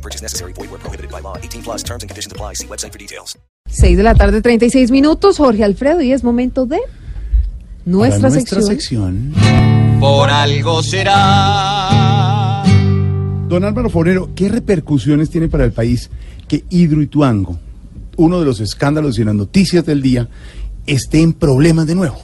No purchase necessary. Void where prohibited by law. 18 plus terms and conditions apply. See website for details. 6 de la tarde, 36 minutos. Jorge Alfredo, y es momento de nuestra, Para nuestra sección. sección. Por algo será. Don Álvaro Forero, ¿qué repercusiones tiene para el país que Hidroituango, uno de los escándalos y las noticias del día, esté en problemas de nuevo?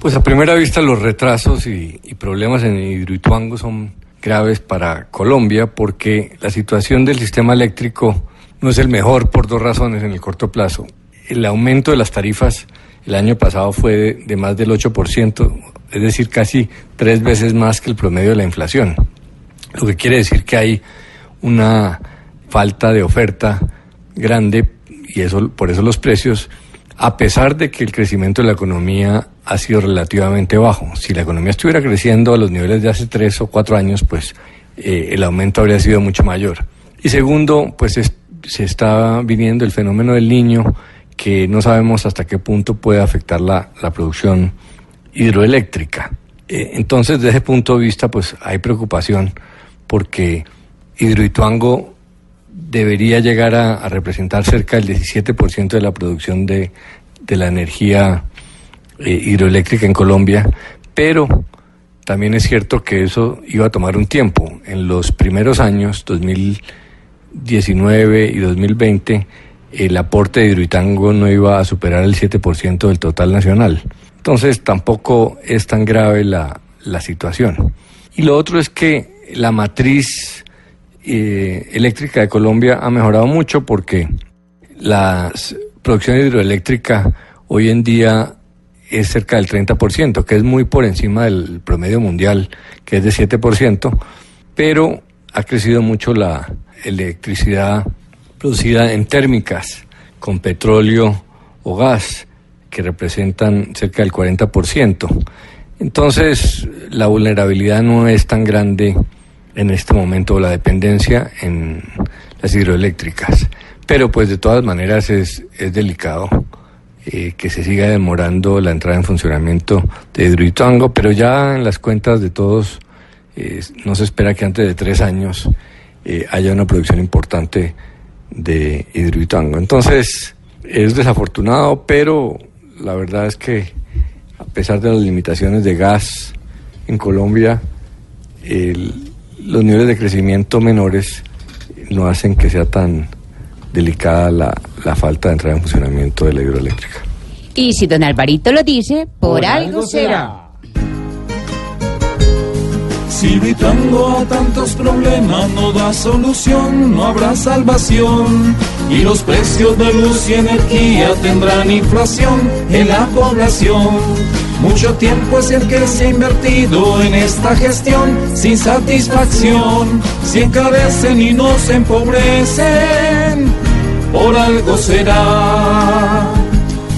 Pues a primera vista los retrasos y, y problemas en Hidroituango son graves para Colombia porque la situación del sistema eléctrico no es el mejor por dos razones en el corto plazo. El aumento de las tarifas el año pasado fue de, más del 8%, es decir, casi tres veces más que el promedio de la inflación. Lo que quiere decir que hay una falta de oferta grande y eso por eso los precios a pesar de que el crecimiento de la economía ha sido relativamente bajo. Si la economía estuviera creciendo a los niveles de hace tres o cuatro años, pues eh, el aumento habría sido mucho mayor. Y segundo, pues es- se está viniendo el fenómeno del niño que no sabemos hasta qué punto puede afectar la, la producción hidroeléctrica. Eh, entonces, desde ese punto de vista, pues hay preocupación porque Hidroituango debería llegar a, a representar cerca del 17% de la producción de, de la energía eh, hidroeléctrica en Colombia, pero también es cierto que eso iba a tomar un tiempo. En los primeros años, 2019 y 2020, el aporte de Hidroituango no iba a superar el 7% del total nacional. Entonces tampoco es tan grave la, la situación. Y lo otro es que la matriz eh, eléctrica de Colombia ha mejorado mucho porque la producción hidroeléctrica hoy en día es cerca del 30%, que es muy por encima del promedio mundial, que es de 7%, pero ha crecido mucho la electricidad producida en térmicas, con petróleo o gas, que representan cerca del 40%. Entonces, la vulnerabilidad no es tan grande en este momento, la dependencia en las hidroeléctricas. Pero pues de todas maneras es, es delicado eh, que se siga demorando la entrada en funcionamiento de Hidroituango, pero ya en las cuentas de todos eh, no se espera que antes de tres años eh, haya una producción importante de Hidroituango. Entonces, es desafortunado, pero la verdad es que a pesar de las limitaciones de gas en Colombia, los niveles de crecimiento menores no hacen que sea tan delicada la, la falta de entrada en funcionamiento de la hidroeléctrica. Y si don Alvarito lo dice, por, algo será. Si Hidroituango a tantos problemas no da solución, no habrá salvación. Y los precios de luz y energía tendrán inflación en la población. Mucho tiempo es el que se ha invertido en esta gestión sin satisfacción. Si encarecen y no se empobrecen, por algo será.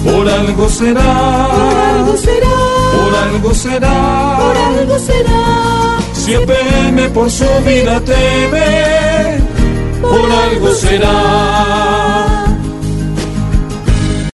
Por algo será. Por algo será. Por algo será. Por algo será. Si EPM por su vida teme, por algo será.